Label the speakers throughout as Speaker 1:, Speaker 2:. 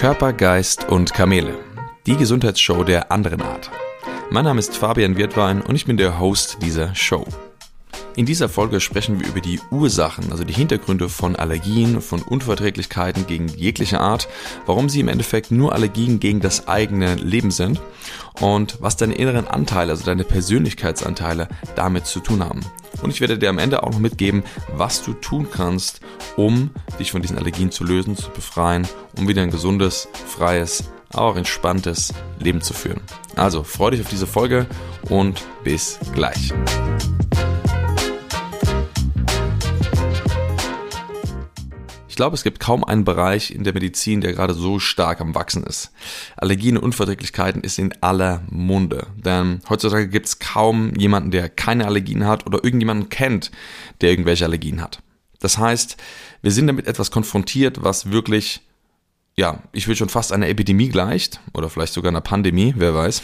Speaker 1: Körper, Geist und Kamele. Die Gesundheitsshow der anderen Art. Mein Name ist Fabian Wirtwein und ich bin der Host dieser Show. In dieser Folge sprechen wir über die Ursachen, also die Hintergründe von Allergien, von Unverträglichkeiten gegen jegliche Art, warum sie im Endeffekt nur Allergien gegen das eigene Leben sind und was deine inneren Anteile, also deine Persönlichkeitsanteile damit zu tun haben. Und ich werde dir am Ende auch noch mitgeben, was du tun kannst, um dich von diesen Allergien zu lösen, zu befreien, um wieder ein gesundes, freies, auch entspanntes Leben zu führen. Also freue dich auf diese Folge und bis gleich. Glaube, es gibt kaum einen Bereich in der Medizin, der gerade so stark am Wachsen ist. Allergien und Unverträglichkeiten ist in aller Munde. Denn heutzutage gibt es kaum jemanden, der keine Allergien hat oder irgendjemanden kennt, der irgendwelche Allergien hat. Das heißt, wir sind damit etwas konfrontiert, was wirklich ja, ich will schon fast einer Epidemie gleicht oder vielleicht sogar einer Pandemie, wer weiß.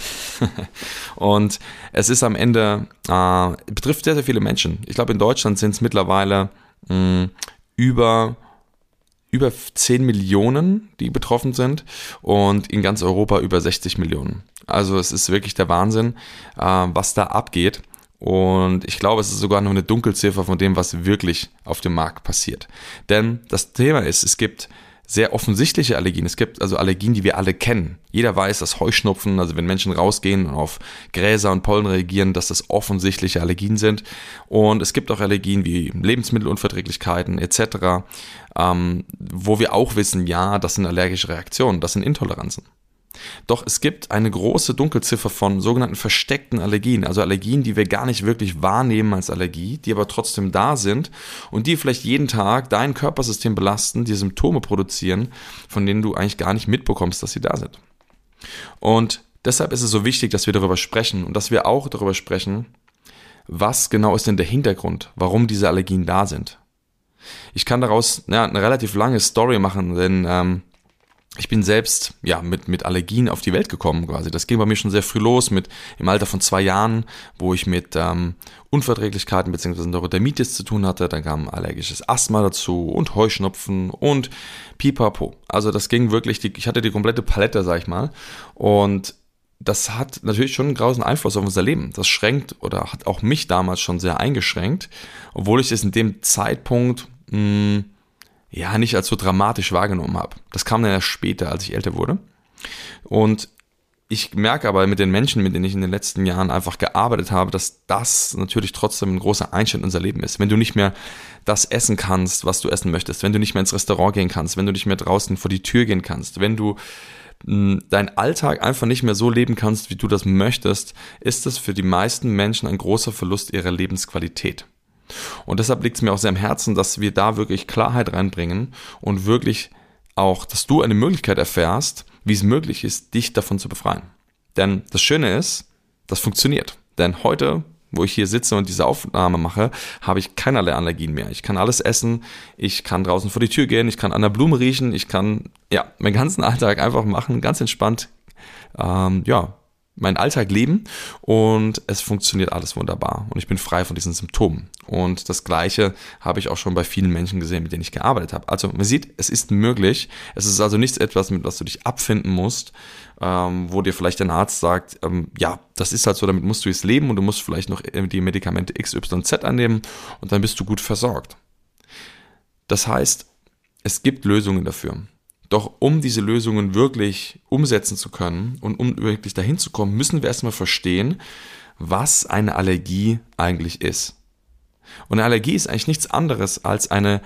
Speaker 1: und es ist am Ende, äh, betrifft sehr, sehr viele Menschen. Ich glaube, in Deutschland sind es mittlerweile mh, über über 10 Millionen, die betroffen sind und in ganz Europa über 60 Millionen. Also es ist wirklich der Wahnsinn, äh, was da abgeht. Und ich glaube, es ist sogar noch eine Dunkelziffer von dem, was wirklich auf dem Markt passiert. Denn das Thema ist, es gibt sehr offensichtliche Allergien. Es gibt also Allergien, die wir alle kennen. Jeder weiß, dass Heuschnupfen, also wenn Menschen rausgehen und auf Gräser und Pollen reagieren, dass das offensichtliche Allergien sind. Und es gibt auch Allergien wie Lebensmittelunverträglichkeiten etc., ähm, wo wir auch wissen, ja, das sind allergische Reaktionen, das sind Intoleranzen. Doch es gibt eine große Dunkelziffer von sogenannten versteckten Allergien, also Allergien, die wir gar nicht wirklich wahrnehmen als Allergie, die aber trotzdem da sind und die vielleicht jeden Tag dein Körpersystem belasten, die Symptome produzieren, von denen du eigentlich gar nicht mitbekommst, dass sie da sind. Und deshalb ist es so wichtig, dass wir darüber sprechen und dass wir auch darüber sprechen, was genau ist denn der Hintergrund, warum diese Allergien da sind. Ich kann daraus ja, eine relativ lange Story machen, denn ähm, ich bin selbst ja mit mit Allergien auf die Welt gekommen quasi. Das ging bei mir schon sehr früh los mit im Alter von zwei Jahren, wo ich mit ähm, Unverträglichkeiten bzw. Neurodermitis zu tun hatte. Dann kam allergisches Asthma dazu und Heuschnupfen und Pipapo. Also das ging wirklich. Die, ich hatte die komplette Palette, sag ich mal. Und das hat natürlich schon einen großen Einfluss auf unser Leben. Das schränkt oder hat auch mich damals schon sehr eingeschränkt, obwohl ich es in dem Zeitpunkt mh, hm, ja nicht als so dramatisch wahrgenommen habe. Das kam dann erst später, als ich älter wurde. Und ich merke aber mit den Menschen, mit denen ich in den letzten Jahren einfach gearbeitet habe, dass das natürlich trotzdem ein großer Einschnitt in unser Leben ist. Wenn du nicht mehr das essen kannst, was du essen möchtest, wenn du nicht mehr ins Restaurant gehen kannst, wenn du nicht mehr draußen vor die Tür gehen kannst, wenn du hm, deinen Alltag einfach nicht mehr so leben kannst, wie du das möchtest, ist das für die meisten Menschen ein großer Verlust ihrer Lebensqualität. Und deshalb liegt es mir auch sehr am Herzen, dass wir da wirklich Klarheit reinbringen und wirklich auch, dass du eine Möglichkeit erfährst, wie es möglich ist, dich davon zu befreien. Denn das Schöne ist, das funktioniert. Denn heute, wo ich hier sitze und diese Aufnahme mache, habe ich keinerlei Allergien mehr. Ich kann alles essen, ich kann draußen vor die Tür gehen, ich kann an der Blume riechen, ich kann ja meinen ganzen Alltag einfach machen, ganz entspannt. Ähm, ja, meinen Alltag leben und es funktioniert alles wunderbar und ich bin frei von diesen Symptomen. Und das Gleiche habe ich auch schon bei vielen Menschen gesehen, mit denen ich gearbeitet habe. Also man sieht, es ist möglich. Es ist also nichts etwas, mit was du dich abfinden musst, ähm, wo dir vielleicht ein Arzt sagt, ähm, ja, das ist halt so, damit musst du jetzt leben und du musst vielleicht noch die Medikamente XYZ annehmen und dann bist du gut versorgt. Das heißt, es gibt Lösungen dafür. Doch um diese Lösungen wirklich umsetzen zu können und um wirklich dahin zu kommen, müssen wir erstmal verstehen, was eine Allergie eigentlich ist. Und eine Allergie ist eigentlich nichts anderes als eine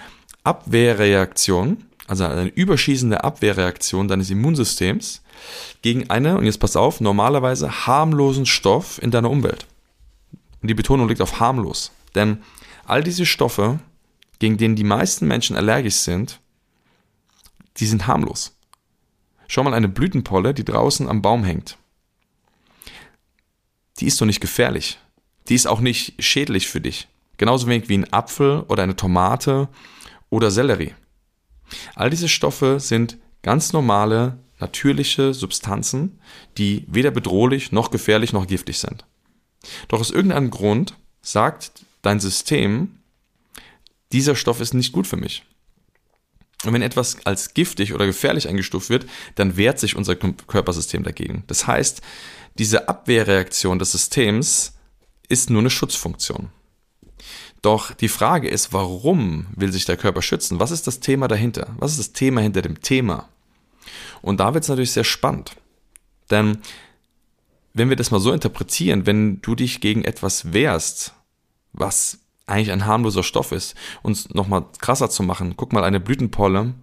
Speaker 1: Abwehrreaktion, also eine überschießende Abwehrreaktion deines Immunsystems gegen eine, und jetzt pass auf, normalerweise harmlosen Stoff in deiner Umwelt. Und die Betonung liegt auf harmlos. Denn all diese Stoffe, gegen denen die meisten Menschen allergisch sind, die sind harmlos. Schau mal eine Blütenpolle, die draußen am Baum hängt. Die ist doch nicht gefährlich. Die ist auch nicht schädlich für dich. Genauso wenig wie ein Apfel oder eine Tomate oder Sellerie. All diese Stoffe sind ganz normale, natürliche Substanzen, die weder bedrohlich noch gefährlich noch giftig sind. Doch aus irgendeinem Grund sagt dein System, dieser Stoff ist nicht gut für mich. Und wenn etwas als giftig oder gefährlich eingestuft wird, dann wehrt sich unser Körpersystem dagegen. Das heißt, diese Abwehrreaktion des Systems ist nur eine Schutzfunktion. Doch die Frage ist, warum will sich der Körper schützen? Was ist das Thema dahinter? Was ist das Thema hinter dem Thema? Und da wird es natürlich sehr spannend. Denn wenn wir das mal so interpretieren, wenn du dich gegen etwas wehrst, was eigentlich ein harmloser Stoff ist, uns nochmal krasser zu machen, guck mal, eine Blütenpolle,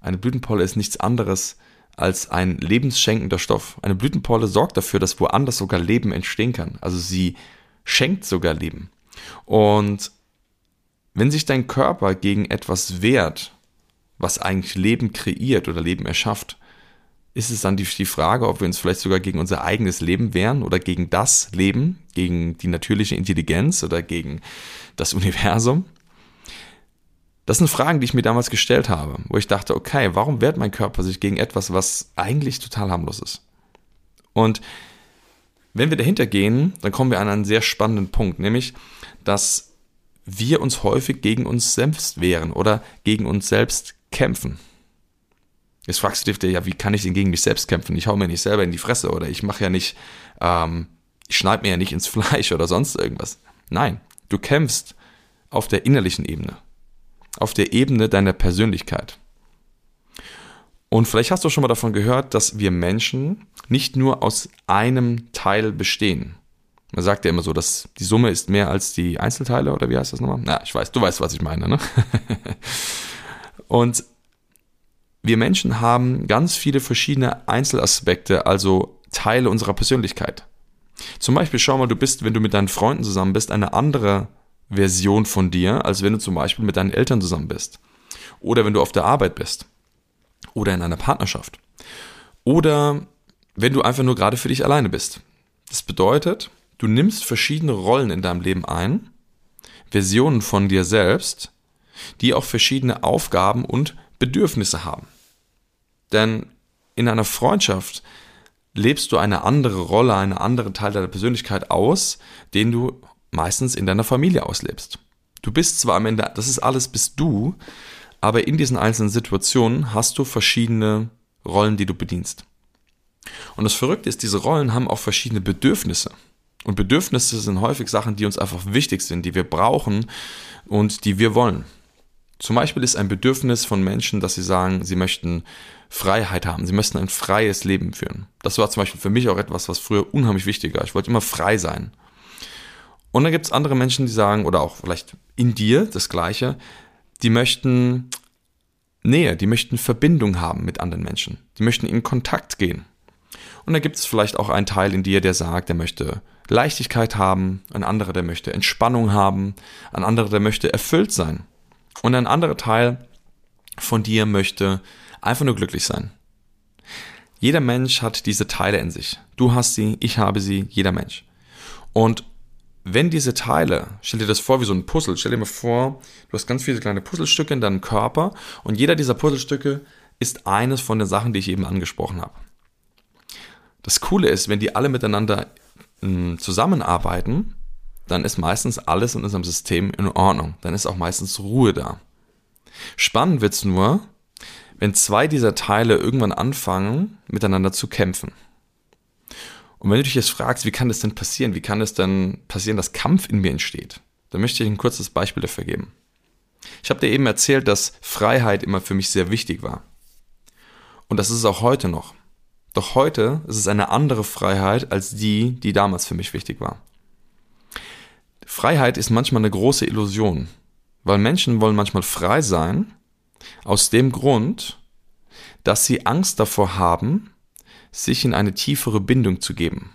Speaker 1: eine Blütenpolle ist nichts anderes als ein lebensschenkender Stoff. Eine Blütenpolle sorgt dafür, dass woanders sogar Leben entstehen kann. Also sie schenkt sogar Leben. Und wenn sich dein Körper gegen etwas wehrt, was eigentlich Leben kreiert oder Leben erschafft, ist es dann die, die Frage, ob wir uns vielleicht sogar gegen unser eigenes Leben wehren oder gegen das Leben, gegen die natürliche Intelligenz oder gegen das Universum. Das sind Fragen, die ich mir damals gestellt habe, wo ich dachte, okay, warum wehrt mein Körper sich gegen etwas, was eigentlich total harmlos ist? Und wenn wir dahinter gehen, dann kommen wir an einen sehr spannenden Punkt, nämlich, dass wir uns häufig gegen uns selbst wehren oder gegen uns selbst kämpfen. Jetzt fragst du dich ja, wie kann ich denn gegen mich selbst kämpfen? Ich hau mir nicht selber in die Fresse oder ich mache ja nicht, ähm, ich schneide mir ja nicht ins Fleisch oder sonst irgendwas. Nein, du kämpfst auf der innerlichen Ebene, auf der Ebene deiner Persönlichkeit. Und vielleicht hast du schon mal davon gehört, dass wir Menschen nicht nur aus einem Teil bestehen. Man sagt ja immer so, dass die Summe ist mehr als die Einzelteile, oder wie heißt das nochmal? Na, ich weiß, du weißt, was ich meine, ne? Und wir Menschen haben ganz viele verschiedene Einzelaspekte, also Teile unserer Persönlichkeit. Zum Beispiel schau mal, du bist, wenn du mit deinen Freunden zusammen bist, eine andere Version von dir, als wenn du zum Beispiel mit deinen Eltern zusammen bist. Oder wenn du auf der Arbeit bist. Oder in einer Partnerschaft. Oder wenn du einfach nur gerade für dich alleine bist. Das bedeutet, du nimmst verschiedene Rollen in deinem Leben ein, Versionen von dir selbst, die auch verschiedene Aufgaben und Bedürfnisse haben. Denn in einer Freundschaft lebst du eine andere Rolle, einen anderen Teil deiner Persönlichkeit aus, den du meistens in deiner Familie auslebst. Du bist zwar am Ende, das ist alles bist du, aber in diesen einzelnen Situationen hast du verschiedene Rollen, die du bedienst. Und das Verrückte ist, diese Rollen haben auch verschiedene Bedürfnisse. Und Bedürfnisse sind häufig Sachen, die uns einfach wichtig sind, die wir brauchen und die wir wollen. Zum Beispiel ist ein Bedürfnis von Menschen, dass sie sagen, sie möchten Freiheit haben, sie möchten ein freies Leben führen. Das war zum Beispiel für mich auch etwas, was früher unheimlich wichtig war. Ich wollte immer frei sein. Und dann gibt es andere Menschen, die sagen, oder auch vielleicht in dir das Gleiche, die möchten Nähe, die möchten Verbindung haben mit anderen Menschen, die möchten in Kontakt gehen. Und dann gibt es vielleicht auch einen Teil in dir, der sagt, der möchte Leichtigkeit haben, ein anderer, der möchte Entspannung haben, ein anderer, der möchte erfüllt sein. Und ein anderer Teil von dir möchte einfach nur glücklich sein. Jeder Mensch hat diese Teile in sich. Du hast sie, ich habe sie, jeder Mensch. Und wenn diese Teile, stell dir das vor wie so ein Puzzle, stell dir mal vor, du hast ganz viele kleine Puzzlestücke in deinem Körper und jeder dieser Puzzlestücke ist eines von den Sachen, die ich eben angesprochen habe. Das Coole ist, wenn die alle miteinander hm, zusammenarbeiten, dann ist meistens alles in unserem System in Ordnung. Dann ist auch meistens Ruhe da. Spannend wird's nur, wenn zwei dieser Teile irgendwann anfangen, miteinander zu kämpfen. Und wenn du dich jetzt fragst, wie kann das denn passieren? Wie kann es denn passieren, dass Kampf in mir entsteht? Dann möchte ich ein kurzes Beispiel dafür geben. Ich habe dir eben erzählt, dass Freiheit immer für mich sehr wichtig war. Und das ist es auch heute noch. Doch heute ist es eine andere Freiheit als die, die damals für mich wichtig war. Freiheit ist manchmal eine große Illusion, weil Menschen wollen manchmal frei sein, aus dem Grund, dass sie Angst davor haben, sich in eine tiefere Bindung zu geben.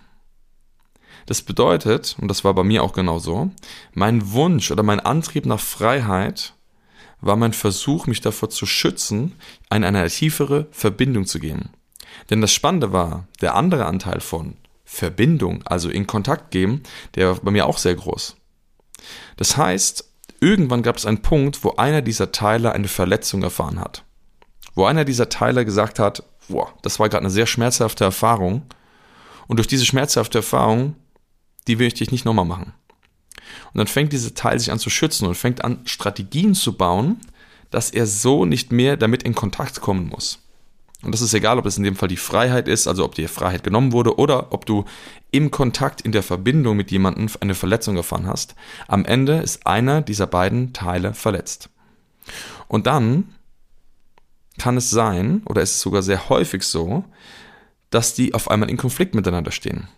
Speaker 1: Das bedeutet, und das war bei mir auch genauso, mein Wunsch oder mein Antrieb nach Freiheit war mein Versuch, mich davor zu schützen, in eine tiefere Verbindung zu gehen. Denn das Spannende war, der andere Anteil von Verbindung, also in Kontakt gehen, der war bei mir auch sehr groß. Das heißt, irgendwann gab es einen Punkt, wo einer dieser Teile eine Verletzung erfahren hat. Wo einer dieser Teile gesagt hat, boah, das war gerade eine sehr schmerzhafte Erfahrung. Und durch diese schmerzhafte Erfahrung, die möchte ich nicht nochmal machen. Und dann fängt dieser Teil sich an zu schützen und fängt an, Strategien zu bauen, dass er so nicht mehr damit in Kontakt kommen muss. Und das ist egal, ob es in dem Fall die Freiheit ist, also ob dir Freiheit genommen wurde oder ob du im Kontakt, in der Verbindung mit jemandem eine Verletzung erfahren hast. Am Ende ist einer dieser beiden Teile verletzt. Und dann kann es sein, oder ist es sogar sehr häufig so, dass die auf einmal in Konflikt miteinander stehen.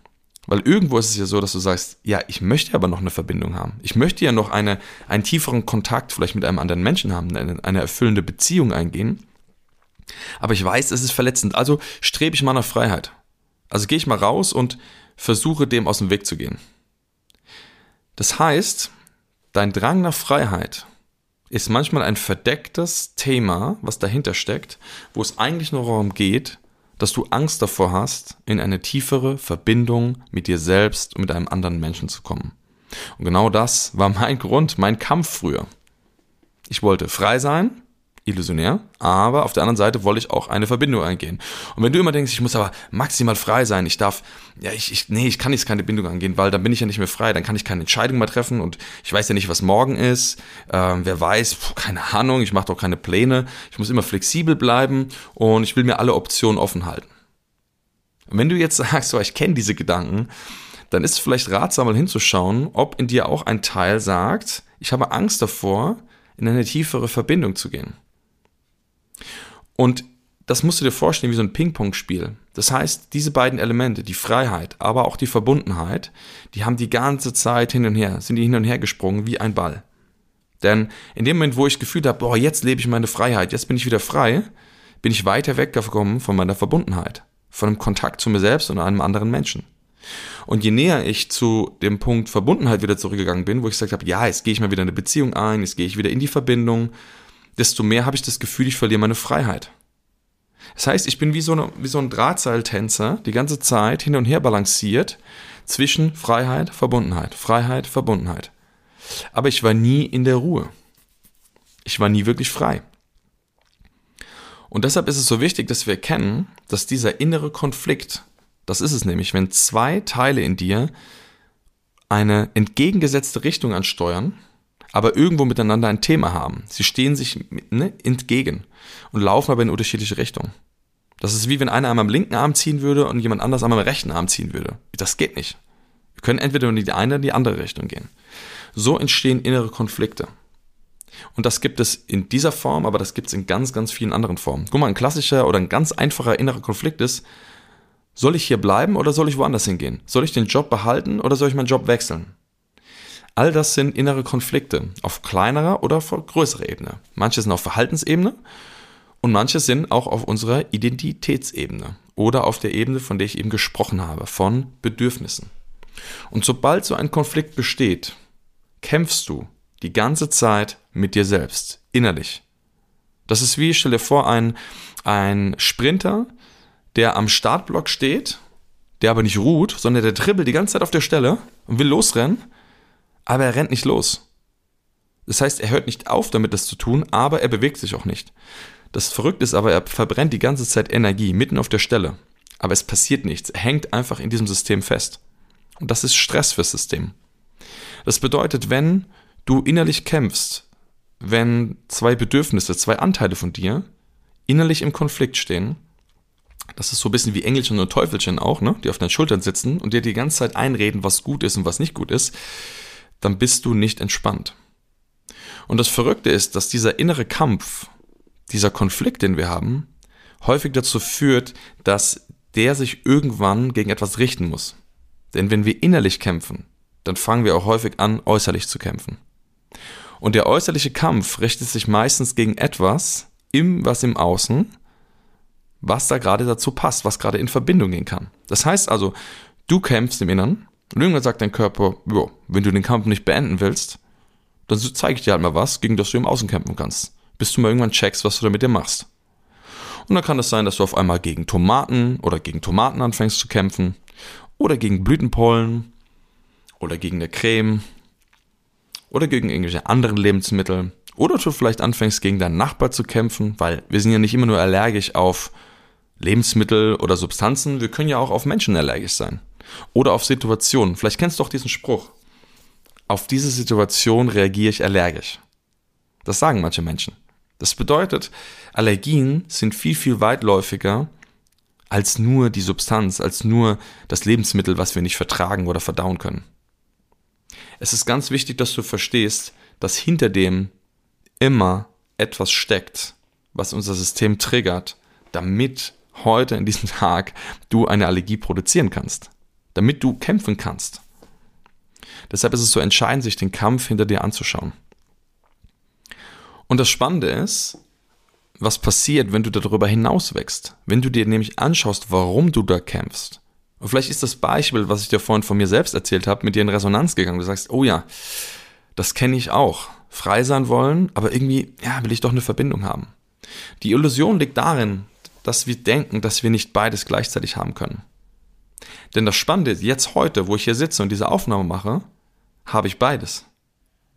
Speaker 1: Weil irgendwo ist es ja so, dass du sagst, ja, ich möchte aber noch eine Verbindung haben. Ich möchte ja noch eine, einen tieferen Kontakt vielleicht mit einem anderen Menschen haben, eine, eine erfüllende Beziehung eingehen. Aber ich weiß, es ist verletzend. Also strebe ich mal nach Freiheit. Also gehe ich mal raus und versuche dem aus dem Weg zu gehen. Das heißt, dein Drang nach Freiheit ist manchmal ein verdecktes Thema, was dahinter steckt, wo es eigentlich nur darum geht, dass du Angst davor hast, in eine tiefere Verbindung mit dir selbst und mit einem anderen Menschen zu kommen. Und genau das war mein Grund, mein Kampf früher. Ich wollte frei sein, illusionär, aber auf der anderen Seite wollte ich auch eine Verbindung eingehen. Und wenn du immer denkst, ich muss aber maximal frei sein, ich darf, ja, ich, ich nee, ich kann jetzt keine Bindung angehen, weil dann bin ich ja nicht mehr frei, dann kann ich keine Entscheidung mehr treffen und ich weiß ja nicht, was morgen ist, ähm, wer weiß, puh, keine Ahnung, ich mache doch keine Pläne, ich muss immer flexibel bleiben und ich will mir alle Optionen offen halten. Und wenn du jetzt sagst, so, ich kenne diese Gedanken, dann ist es vielleicht ratsam, mal hinzuschauen, ob in dir auch ein Teil sagt, ich habe Angst davor, in eine tiefere Verbindung zu gehen. Und das musst du dir vorstellen wie so ein Ping-Pong-Spiel. Das heißt, diese beiden Elemente, die Freiheit, aber auch die Verbundenheit, die haben die ganze Zeit hin und her, sind die hin und her gesprungen wie ein Ball. Denn in dem Moment, wo ich gefühlt habe, boah, jetzt lebe ich meine Freiheit, jetzt bin ich wieder frei, bin ich weiter weggekommen von meiner Verbundenheit, von einem Kontakt zu mir selbst und einem anderen Menschen. Und je näher ich zu dem Punkt Verbundenheit wieder zurückgegangen bin, wo ich gesagt habe, ja, jetzt gehe ich mal wieder in eine Beziehung ein, jetzt gehe ich wieder in die Verbindung, desto mehr habe ich das Gefühl, ich verliere meine Freiheit. Das heißt, ich bin wie so, eine, wie so ein Drahtseiltänzer, die ganze Zeit hin und her balanciert zwischen Freiheit, Verbundenheit, Freiheit, Verbundenheit. Aber ich war nie in der Ruhe. Ich war nie wirklich frei. Und deshalb ist es so wichtig, dass wir erkennen, dass dieser innere Konflikt, das ist es nämlich, wenn zwei Teile in dir eine entgegengesetzte Richtung ansteuern, aber irgendwo miteinander ein Thema haben. Sie stehen sich ne, entgegen und laufen aber in unterschiedliche Richtungen. Das ist wie wenn einer einmal am linken Arm ziehen würde und jemand anders einmal am rechten Arm ziehen würde. Das geht nicht. Wir können entweder in die eine oder die andere Richtung gehen. So entstehen innere Konflikte. Und das gibt es in dieser Form, aber das gibt es in ganz, ganz vielen anderen Formen. Guck mal, ein klassischer oder ein ganz einfacher innerer Konflikt ist, soll ich hier bleiben oder soll ich woanders hingehen? Soll ich den Job behalten oder soll ich meinen Job wechseln? All das sind innere Konflikte auf kleinerer oder auf größerer Ebene. Manche sind auf Verhaltensebene und manche sind auch auf unserer Identitätsebene oder auf der Ebene, von der ich eben gesprochen habe, von Bedürfnissen. Und sobald so ein Konflikt besteht, kämpfst du die ganze Zeit mit dir selbst, innerlich. Das ist wie, stell dir vor, ein, ein Sprinter, der am Startblock steht, der aber nicht ruht, sondern der dribbelt die ganze Zeit auf der Stelle und will losrennen aber er rennt nicht los. Das heißt, er hört nicht auf, damit das zu tun, aber er bewegt sich auch nicht. Das Verrückte ist aber, er verbrennt die ganze Zeit Energie mitten auf der Stelle. Aber es passiert nichts. Er hängt einfach in diesem System fest. Und das ist Stress fürs System. Das bedeutet, wenn du innerlich kämpfst, wenn zwei Bedürfnisse, zwei Anteile von dir innerlich im Konflikt stehen, das ist so ein bisschen wie Engelchen und Teufelchen auch, ne? die auf deinen Schultern sitzen und dir die ganze Zeit einreden, was gut ist und was nicht gut ist, dann bist du nicht entspannt. Und das Verrückte ist, dass dieser innere Kampf, dieser Konflikt, den wir haben, häufig dazu führt, dass der sich irgendwann gegen etwas richten muss. Denn wenn wir innerlich kämpfen, dann fangen wir auch häufig an, äußerlich zu kämpfen. Und der äußerliche Kampf richtet sich meistens gegen etwas, im, was im Außen, was da gerade dazu passt, was gerade in Verbindung gehen kann. Das heißt also, du kämpfst im Innern und irgendwann sagt dein Körper, jo, wenn du den Kampf nicht beenden willst, dann zeige ich dir halt mal was, gegen das du im Außen kämpfen kannst. Bis du mal irgendwann checkst, was du damit dir machst. Und dann kann es sein, dass du auf einmal gegen Tomaten oder gegen Tomaten anfängst zu kämpfen. Oder gegen Blütenpollen. Oder gegen eine Creme. Oder gegen irgendwelche anderen Lebensmittel. Oder du vielleicht anfängst gegen deinen Nachbar zu kämpfen, weil wir sind ja nicht immer nur allergisch auf Lebensmittel oder Substanzen, wir können ja auch auf Menschen allergisch sein. Oder auf Situationen. Vielleicht kennst du auch diesen Spruch. Auf diese Situation reagiere ich allergisch. Das sagen manche Menschen. Das bedeutet, Allergien sind viel, viel weitläufiger als nur die Substanz, als nur das Lebensmittel, was wir nicht vertragen oder verdauen können. Es ist ganz wichtig, dass du verstehst, dass hinter dem immer etwas steckt, was unser System triggert, damit heute in diesem Tag du eine Allergie produzieren kannst, damit du kämpfen kannst. Deshalb ist es so entscheidend, sich den Kampf hinter dir anzuschauen. Und das Spannende ist, was passiert, wenn du darüber hinaus wächst. Wenn du dir nämlich anschaust, warum du da kämpfst. Und vielleicht ist das Beispiel, was ich dir vorhin von mir selbst erzählt habe, mit dir in Resonanz gegangen. Du sagst, oh ja, das kenne ich auch. Frei sein wollen, aber irgendwie, ja, will ich doch eine Verbindung haben. Die Illusion liegt darin, dass wir denken, dass wir nicht beides gleichzeitig haben können. Denn das Spannende ist, jetzt heute, wo ich hier sitze und diese Aufnahme mache, habe ich beides.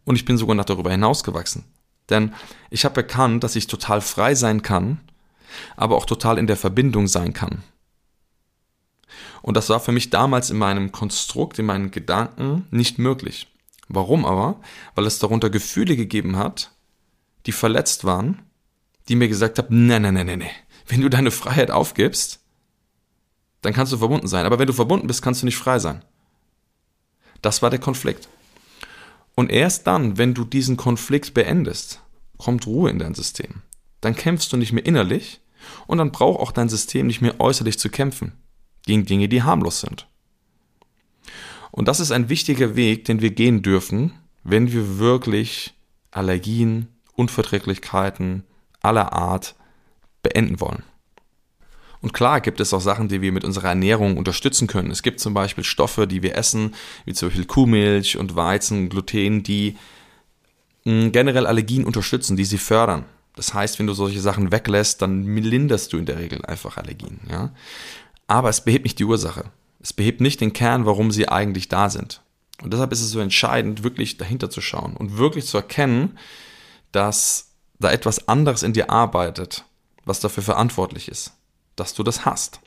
Speaker 1: Und ich bin sogar noch darüber hinausgewachsen. Denn ich habe erkannt, dass ich total frei sein kann, aber auch total in der Verbindung sein kann. Und das war für mich damals in meinem Konstrukt, in meinen Gedanken nicht möglich. Warum aber? Weil es darunter Gefühle gegeben hat, die verletzt waren, die mir gesagt haben, nee, nee, nee, nee, nee. Wenn du deine Freiheit aufgibst, dann kannst du verbunden sein. Aber wenn du verbunden bist, kannst du nicht frei sein. Das war der Konflikt. Und erst dann, wenn du diesen Konflikt beendest, kommt Ruhe in dein System. Dann kämpfst du nicht mehr innerlich und dann braucht auch dein System nicht mehr äußerlich zu kämpfen gegen Dinge, die harmlos sind. Und das ist ein wichtiger Weg, den wir gehen dürfen, wenn wir wirklich Allergien, Unverträglichkeiten aller Art beenden wollen. Und klar gibt es auch Sachen, die wir mit unserer Ernährung unterstützen können. Es gibt zum Beispiel Stoffe, die wir essen, wie zum Beispiel Kuhmilch und Weizen, Gluten, die hm, generell Allergien unterstützen, die sie fördern. Das heißt, wenn du solche Sachen weglässt, dann linderst du in der Regel einfach Allergien. Ja? Aber es behebt nicht die Ursache. Es behebt nicht den Kern, warum sie eigentlich da sind. Und deshalb ist es so entscheidend, wirklich dahinter zu schauen und wirklich zu erkennen, dass da etwas anderes in dir arbeitet, was dafür verantwortlich ist dass du das hast.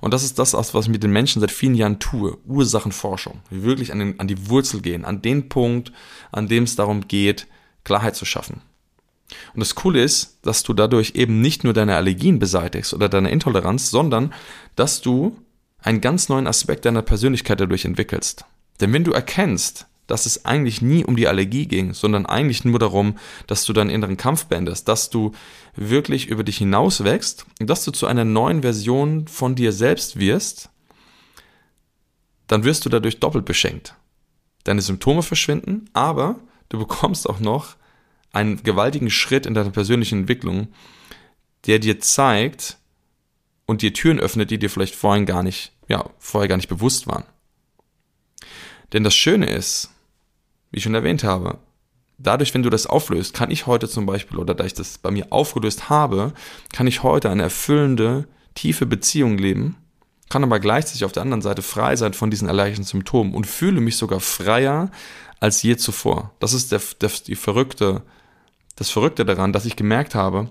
Speaker 1: Und das ist das, was ich mit den Menschen seit vielen Jahren tue. Ursachenforschung. Wir wirklich an, den, an die Wurzel gehen, an den Punkt, an dem es darum geht, Klarheit zu schaffen. Und das Coole ist, dass du dadurch eben nicht nur deine Allergien beseitigst oder deine Intoleranz, sondern dass du einen ganz neuen Aspekt deiner Persönlichkeit dadurch entwickelst. Denn wenn du erkennst, dass es eigentlich nie um die Allergie ging, sondern eigentlich nur darum, dass du deinen inneren Kampf beendest, dass du wirklich über dich hinaus wächst und dass du zu einer neuen Version von dir selbst wirst, dann wirst du dadurch doppelt beschenkt. Deine Symptome verschwinden, aber du bekommst auch noch einen gewaltigen Schritt in deiner persönlichen Entwicklung, der dir zeigt und dir Türen öffnet, die dir vielleicht vorhin gar nicht, ja, vorher gar nicht bewusst waren. Denn das Schöne ist, wie ich schon erwähnt habe, dadurch, wenn du das auflöst, kann ich heute zum Beispiel, oder da ich das bei mir aufgelöst habe, kann ich heute eine erfüllende, tiefe Beziehung leben, kann aber gleichzeitig auf der anderen Seite frei sein von diesen allergischen Symptomen und fühle mich sogar freier als je zuvor. Das ist der, der, die verrückte, das Verrückte daran, dass ich gemerkt habe,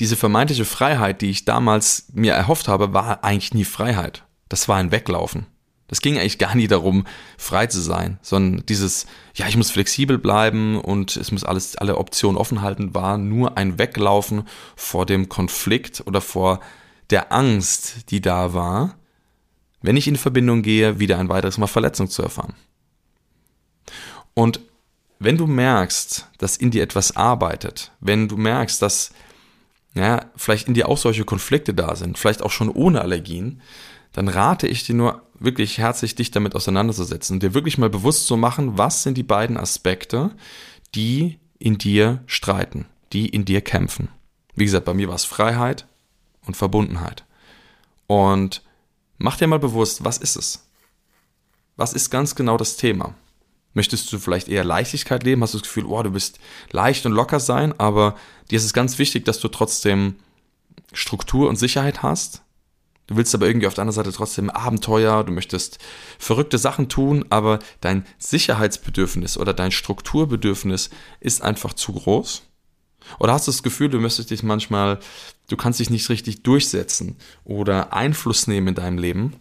Speaker 1: diese vermeintliche Freiheit, die ich damals mir erhofft habe, war eigentlich nie Freiheit. Das war ein Weglaufen. Das ging eigentlich gar nie darum, frei zu sein, sondern dieses, ja, ich muss flexibel bleiben und es muss alles, alle Optionen offen halten, war nur ein Weglaufen vor dem Konflikt oder vor der Angst, die da war, wenn ich in Verbindung gehe, wieder ein weiteres Mal Verletzung zu erfahren. Und wenn du merkst, dass in dir etwas arbeitet, wenn du merkst, dass ja, vielleicht in dir auch solche Konflikte da sind, vielleicht auch schon ohne Allergien, dann rate ich dir nur wirklich herzlich, dich damit auseinanderzusetzen und dir wirklich mal bewusst zu machen, was sind die beiden Aspekte, die in dir streiten, die in dir kämpfen. Wie gesagt, bei mir war es Freiheit und Verbundenheit. Und mach dir mal bewusst, was ist es? Was ist ganz genau das Thema? Möchtest du vielleicht eher Leichtigkeit leben? Hast du das Gefühl, oh, du bist leicht und locker sein, aber dir ist es ganz wichtig, dass du trotzdem Struktur und Sicherheit hast? Du willst aber irgendwie auf der anderen Seite trotzdem Abenteuer, du möchtest verrückte Sachen tun, aber dein Sicherheitsbedürfnis oder dein Strukturbedürfnis ist einfach zu groß. Oder hast du das Gefühl, du müsstest dich manchmal, du kannst dich nicht richtig durchsetzen oder Einfluss nehmen in deinem Leben,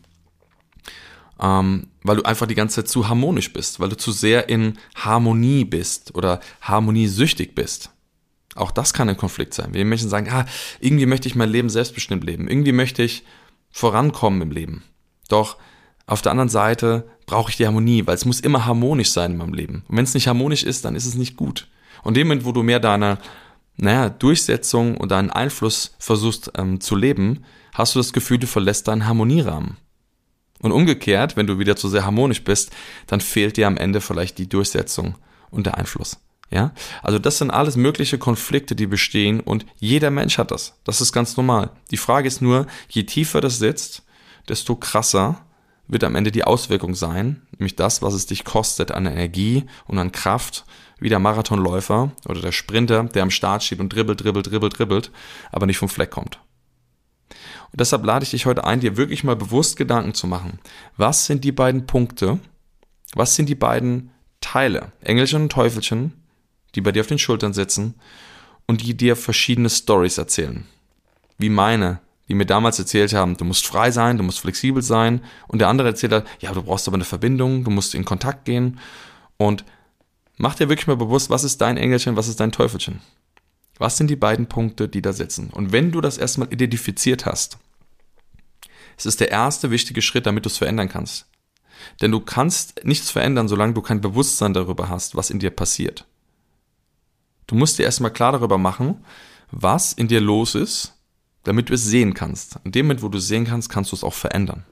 Speaker 1: ähm, weil du einfach die ganze Zeit zu harmonisch bist, weil du zu sehr in Harmonie bist oder harmoniesüchtig bist. Auch das kann ein Konflikt sein. Wir Menschen sagen, ah, irgendwie möchte ich mein Leben selbstbestimmt leben. Irgendwie möchte ich vorankommen im Leben. Doch auf der anderen Seite brauche ich die Harmonie, weil es muss immer harmonisch sein in meinem Leben. Und wenn es nicht harmonisch ist, dann ist es nicht gut. Und dem Moment, wo du mehr deine, naja, Durchsetzung und deinen Einfluss versuchst ähm, zu leben, hast du das Gefühl, du verlässt deinen Harmonierahmen. Und umgekehrt, wenn du wieder zu sehr harmonisch bist, dann fehlt dir am Ende vielleicht die Durchsetzung und der Einfluss. Ja, also das sind alles mögliche Konflikte, die bestehen und jeder Mensch hat das. Das ist ganz normal. Die Frage ist nur, je tiefer das sitzt, desto krasser wird am Ende die Auswirkung sein, nämlich das, was es dich kostet an Energie und an Kraft, wie der Marathonläufer oder der Sprinter, der am Start steht und dribbelt, dribbelt, dribbelt, dribbelt, aber nicht vom Fleck kommt. Und deshalb lade ich dich heute ein, dir wirklich mal bewusst Gedanken zu machen. Was sind die beiden Punkte? Was sind die beiden Teile, Engelchen und Teufelchen, die bei dir auf den Schultern sitzen und die dir verschiedene Stories erzählen. Wie meine, die mir damals erzählt haben, du musst frei sein, du musst flexibel sein. Und der andere erzählt hat, ja, du brauchst aber eine Verbindung, du musst in Kontakt gehen. Und mach dir wirklich mal bewusst, was ist dein Engelchen, was ist dein Teufelchen? Was sind die beiden Punkte, die da sitzen? Und wenn du das erstmal identifiziert hast, es ist der erste wichtige Schritt, damit du es verändern kannst. Denn du kannst nichts verändern, solange du kein Bewusstsein darüber hast, was in dir passiert. Du musst dir erstmal klar darüber machen, was in dir los ist, damit du es sehen kannst. In dem Moment, wo du es sehen kannst, kannst du es auch verändern.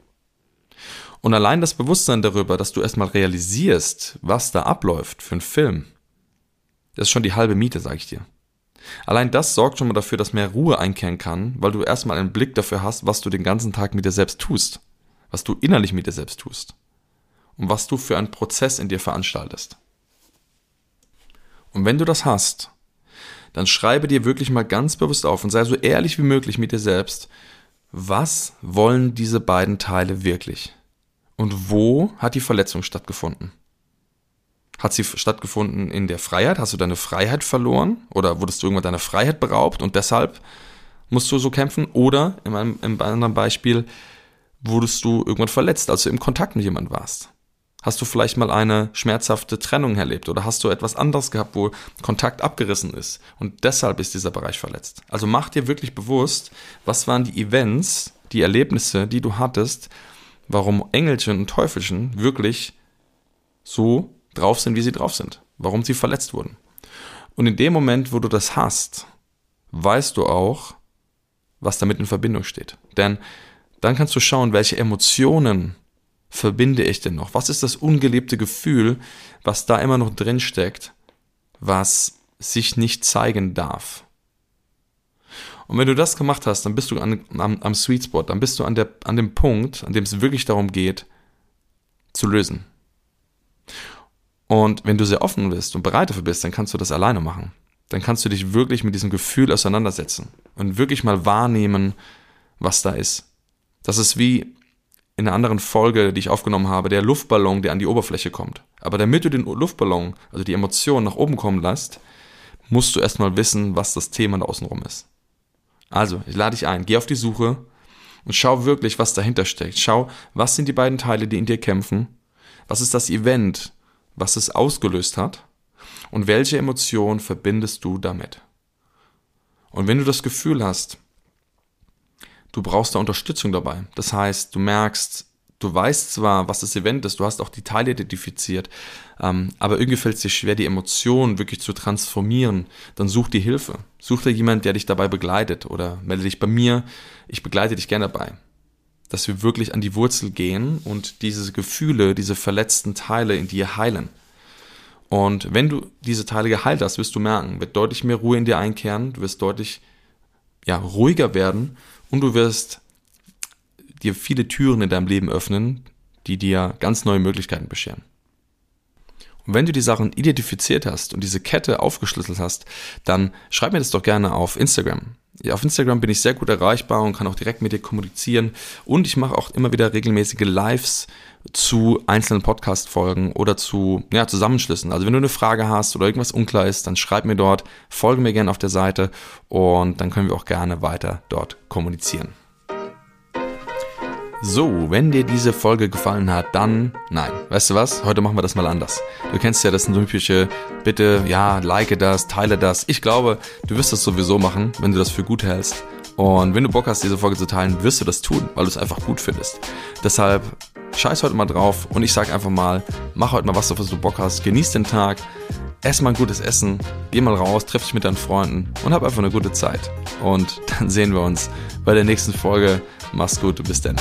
Speaker 1: Und allein das Bewusstsein darüber, dass du erstmal realisierst, was da abläuft für einen Film, das ist schon die halbe Miete, sag ich dir. Allein das sorgt schon mal dafür, dass mehr Ruhe einkehren kann, weil du erstmal einen Blick dafür hast, was du den ganzen Tag mit dir selbst tust, was du innerlich mit dir selbst tust und was du für einen Prozess in dir veranstaltest. Und wenn du das hast, dann schreibe dir wirklich mal ganz bewusst auf und sei so ehrlich wie möglich mit dir selbst, was wollen diese beiden Teile wirklich? Und wo hat die Verletzung stattgefunden? Hat sie stattgefunden in der Freiheit? Hast du deine Freiheit verloren? Oder wurdest du irgendwann deiner Freiheit beraubt und deshalb musst du so kämpfen? Oder in einem, in einem anderen Beispiel wurdest du irgendwann verletzt, als du im Kontakt mit jemandem warst? Hast du vielleicht mal eine schmerzhafte Trennung erlebt oder hast du etwas anderes gehabt, wo Kontakt abgerissen ist und deshalb ist dieser Bereich verletzt? Also mach dir wirklich bewusst, was waren die Events, die Erlebnisse, die du hattest, warum Engelchen und Teufelchen wirklich so drauf sind, wie sie drauf sind, warum sie verletzt wurden. Und in dem Moment, wo du das hast, weißt du auch, was damit in Verbindung steht. Denn dann kannst du schauen, welche Emotionen verbinde ich denn noch? Was ist das ungelebte Gefühl, was da immer noch drin steckt, was sich nicht zeigen darf? Und wenn du das gemacht hast, dann bist du an, am, am Sweet Spot, dann bist du an, der, an dem Punkt, an dem es wirklich darum geht, zu lösen. Und wenn du sehr offen bist und bereit dafür bist, dann kannst du das alleine machen. Dann kannst du dich wirklich mit diesem Gefühl auseinandersetzen und wirklich mal wahrnehmen, was da ist. Das ist wie in einer anderen Folge, die ich aufgenommen habe, der Luftballon, der an die Oberfläche kommt. Aber damit du den Luftballon, also die Emotionen nach oben kommen lässt, musst du erstmal wissen, was das Thema da außenrum ist. Also, ich lade dich ein, geh auf die Suche und schau wirklich, was dahinter steckt. Schau, was sind die beiden Teile, die in dir kämpfen? Was ist das Event, was es ausgelöst hat? Und welche Emotion verbindest du damit? Und wenn du das Gefühl hast, du brauchst da Unterstützung dabei. Das heißt, du merkst, du weißt zwar, was das Event ist, du hast auch die Teile identifiziert, ähm, aber irgendwie fällt es dir schwer, die Emotionen wirklich zu transformieren, dann such dir Hilfe. Such dir jemand, der dich dabei begleitet oder melde dich bei mir, ich begleite dich gerne dabei. Dass wir wirklich an die Wurzel gehen und diese Gefühle, diese verletzten Teile in dir heilen. Und wenn du diese Teile geheilt hast, wirst du merken, wird deutlich mehr Ruhe in dir einkehren, du wirst deutlich ja, ruhiger werden und du wirst dir viele Türen in deinem Leben öffnen, die dir ganz neue Möglichkeiten bescheren. Und wenn du die Sachen identifiziert hast und diese Kette aufgeschlüsselt hast, dann schreib mir das doch gerne auf Instagram. Auf Instagram bin ich sehr gut erreichbar und kann auch direkt mit dir kommunizieren. Und ich mache auch immer wieder regelmäßige Lives zu einzelnen Podcast-Folgen oder zu ja, Zusammenschlüssen. Also wenn du eine Frage hast oder irgendwas unklar ist, dann schreib mir dort, folge mir gerne auf der Seite und dann können wir auch gerne weiter dort kommunizieren. So, wenn dir diese Folge gefallen hat, dann nein. Weißt du was? Heute machen wir das mal anders. Du kennst ja das typische, bitte, ja, like das, teile das. Ich glaube, du wirst das sowieso machen, wenn du das für gut hältst. Und wenn du Bock hast, diese Folge zu teilen, wirst du das tun, weil du es einfach gut findest. Deshalb scheiß heute mal drauf und ich sag einfach mal, mach heute mal was, auf was du Bock hast. Genieß den Tag, ess mal ein gutes Essen, geh mal raus, treff dich mit deinen Freunden und hab einfach eine gute Zeit. Und dann sehen wir uns bei der nächsten Folge. Mach's gut, bis dann.